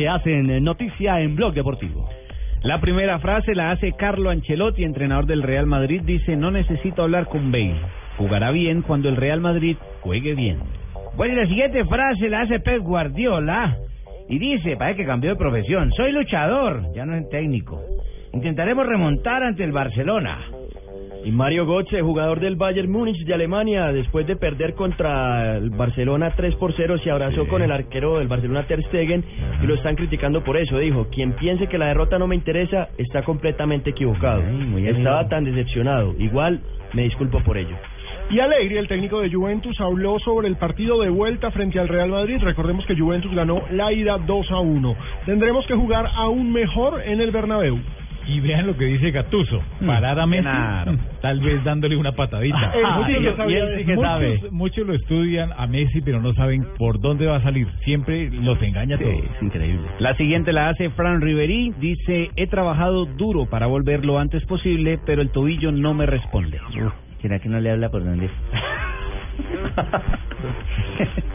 que hacen noticia en Blog Deportivo. La primera frase la hace Carlo Ancelotti, entrenador del Real Madrid. Dice, no necesito hablar con Bale. Jugará bien cuando el Real Madrid juegue bien. Bueno, y la siguiente frase la hace Pep Guardiola. Y dice, parece que cambió de profesión. Soy luchador, ya no es técnico. Intentaremos remontar ante el Barcelona. Y Mario Götze, jugador del Bayern Múnich de Alemania, después de perder contra el Barcelona 3 por 0, se abrazó con el arquero del Barcelona Ter Stegen y lo están criticando por eso. Dijo, quien piense que la derrota no me interesa está completamente equivocado. Estaba tan decepcionado. Igual me disculpo por ello. Y Alegri, el técnico de Juventus, habló sobre el partido de vuelta frente al Real Madrid. Recordemos que Juventus ganó la ida 2 a 1. Tendremos que jugar aún mejor en el Bernabéu. Y vean lo que dice Gatuso, parar a Messi, claro. tal vez dándole una patadita. Eso sí y, lo sabía y él sí que muchos- sabe. Muchos lo estudian a Messi, pero no saben por dónde va a salir. Siempre los engaña todo. Es increíble. La siguiente la hace Fran Riveri. Dice, he trabajado duro para volver lo antes posible, pero el tobillo no me responde. ¿Será que no le habla por dónde?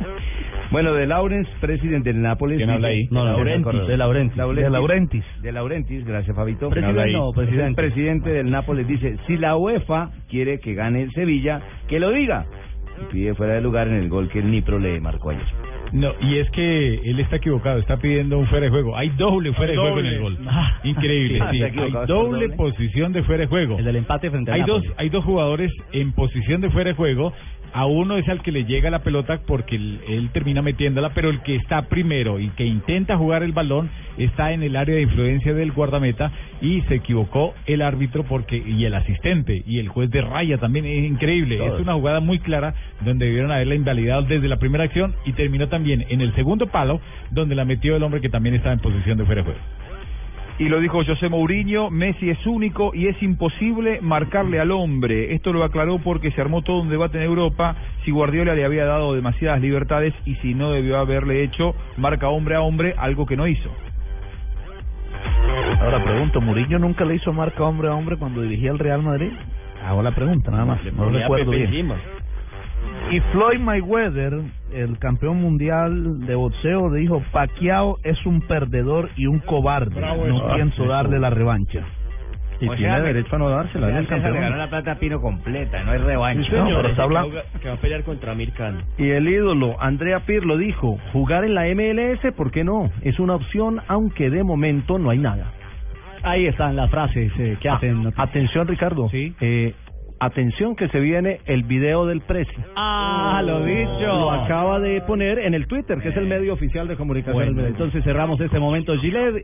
bueno, de Laurens, presidente del Nápoles. ¿Quién habla ahí? No, De Laurentis. De Laurentis. De Laurentis. De Laurentis, gracias Fabito. Presidente, no, presidente. El presidente del Nápoles dice, si la UEFA quiere que gane el Sevilla, que lo diga. Y pide fuera de lugar en el gol que el Nipro le marcó ayer. No, y es que él está equivocado, está pidiendo un fuera de juego. Hay doble fuera de juego en el gol. Ah, Increíble, sí. Hay doble posición de fuera de juego. El del empate frente al Hay dos, hay dos jugadores en posición de fuera de juego. A uno es al que le llega la pelota porque él, él termina metiéndola, pero el que está primero y que intenta jugar el balón está en el área de influencia del guardameta y se equivocó el árbitro porque y el asistente y el juez de raya también es increíble. Es una jugada muy clara donde debieron haberla invalidado desde la primera acción y terminó también en el segundo palo donde la metió el hombre que también estaba en posición de fuera de juego. Y lo dijo José Mourinho, Messi es único y es imposible marcarle al hombre. Esto lo aclaró porque se armó todo un debate en Europa si Guardiola le había dado demasiadas libertades y si no debió haberle hecho marca hombre a hombre, algo que no hizo. Ahora pregunto, ¿Murillo nunca le hizo marca hombre a hombre cuando dirigía el Real Madrid? Hago la pregunta, nada más. No recuerdo bien. Y Floyd Mayweather, el campeón mundial de boxeo, dijo, Pacquiao es un perdedor y un cobarde. Bravo no eso. pienso darle la revancha. Y tiene derecho a no dársela, es el le ganó campeón. la plata a Pino completa, no hay revancha. No, pero está hablando. Que va a pelear contra Amir Khan. Y el ídolo, Andrea Pirlo, dijo, jugar en la MLS, ¿por qué no? Es una opción, aunque de momento no hay nada. Ahí están las frases eh, que hacen. Ah, noticia. atención, Ricardo. Sí. Eh, atención que se viene el video del precio. Ah, lo dicho. Lo acaba de poner en el Twitter, que es el medio oficial de comunicación. Bueno, entonces cerramos este momento, Gillette.